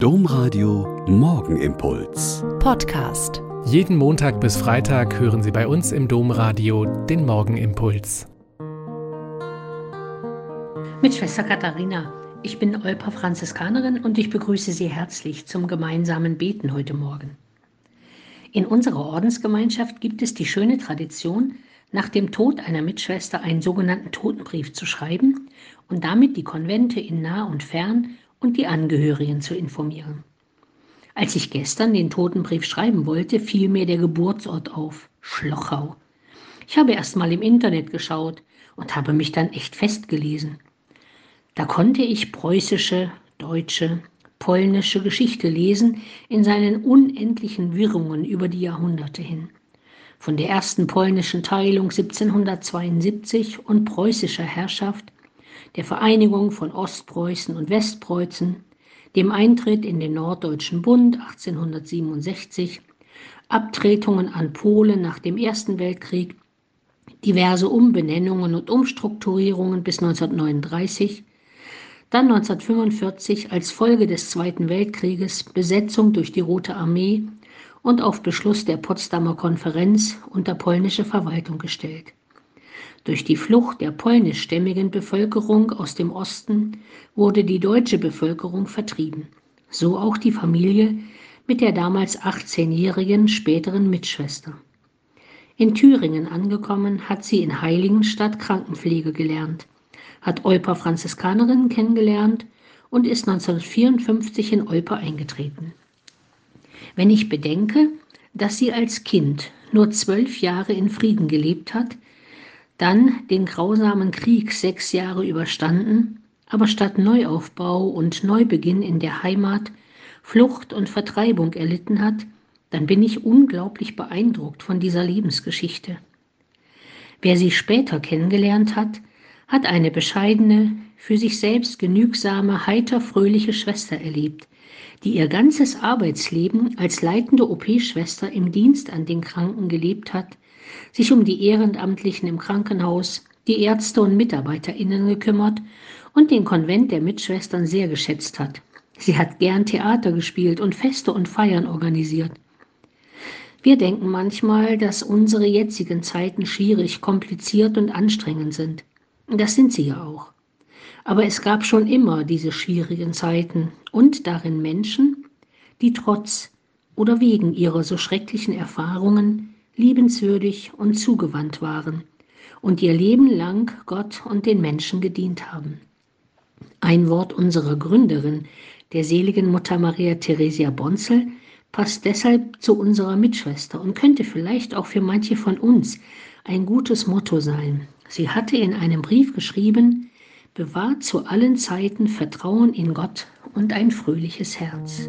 Domradio Morgenimpuls. Podcast. Jeden Montag bis Freitag hören Sie bei uns im Domradio den Morgenimpuls. Mit Schwester Katharina. Ich bin Olpa Franziskanerin und ich begrüße Sie herzlich zum gemeinsamen Beten heute Morgen. In unserer Ordensgemeinschaft gibt es die schöne Tradition, nach dem Tod einer Mitschwester einen sogenannten Totenbrief zu schreiben und damit die Konvente in nah und fern und die Angehörigen zu informieren. Als ich gestern den Totenbrief schreiben wollte, fiel mir der Geburtsort auf, Schlochau. Ich habe erst mal im Internet geschaut und habe mich dann echt festgelesen. Da konnte ich preußische, deutsche, polnische Geschichte lesen in seinen unendlichen Wirrungen über die Jahrhunderte hin. Von der ersten polnischen Teilung 1772 und preußischer Herrschaft der Vereinigung von Ostpreußen und Westpreußen, dem Eintritt in den Norddeutschen Bund 1867, Abtretungen an Polen nach dem Ersten Weltkrieg, diverse Umbenennungen und Umstrukturierungen bis 1939, dann 1945 als Folge des Zweiten Weltkrieges Besetzung durch die Rote Armee und auf Beschluss der Potsdamer Konferenz unter polnische Verwaltung gestellt. Durch die Flucht der polnischstämmigen Bevölkerung aus dem Osten wurde die deutsche Bevölkerung vertrieben, so auch die Familie mit der damals 18-jährigen späteren Mitschwester. In Thüringen angekommen, hat sie in Heiligenstadt Krankenpflege gelernt, hat Olper Franziskanerin kennengelernt und ist 1954 in Olper eingetreten. Wenn ich bedenke, dass sie als Kind nur zwölf Jahre in Frieden gelebt hat, dann den grausamen Krieg sechs Jahre überstanden, aber statt Neuaufbau und Neubeginn in der Heimat Flucht und Vertreibung erlitten hat, dann bin ich unglaublich beeindruckt von dieser Lebensgeschichte. Wer sie später kennengelernt hat, hat eine bescheidene, für sich selbst genügsame, heiter fröhliche Schwester erlebt, die ihr ganzes Arbeitsleben als leitende OP-Schwester im Dienst an den Kranken gelebt hat, sich um die Ehrenamtlichen im Krankenhaus, die Ärzte und MitarbeiterInnen gekümmert und den Konvent der Mitschwestern sehr geschätzt hat. Sie hat gern Theater gespielt und Feste und Feiern organisiert. Wir denken manchmal, dass unsere jetzigen Zeiten schwierig, kompliziert und anstrengend sind. Das sind sie ja auch. Aber es gab schon immer diese schwierigen Zeiten und darin Menschen, die trotz oder wegen ihrer so schrecklichen Erfahrungen liebenswürdig und zugewandt waren und ihr Leben lang Gott und den Menschen gedient haben. Ein Wort unserer Gründerin, der seligen Mutter Maria Theresia Bonzel, passt deshalb zu unserer Mitschwester und könnte vielleicht auch für manche von uns ein gutes Motto sein. Sie hatte in einem Brief geschrieben, bewahrt zu allen Zeiten Vertrauen in Gott und ein fröhliches Herz.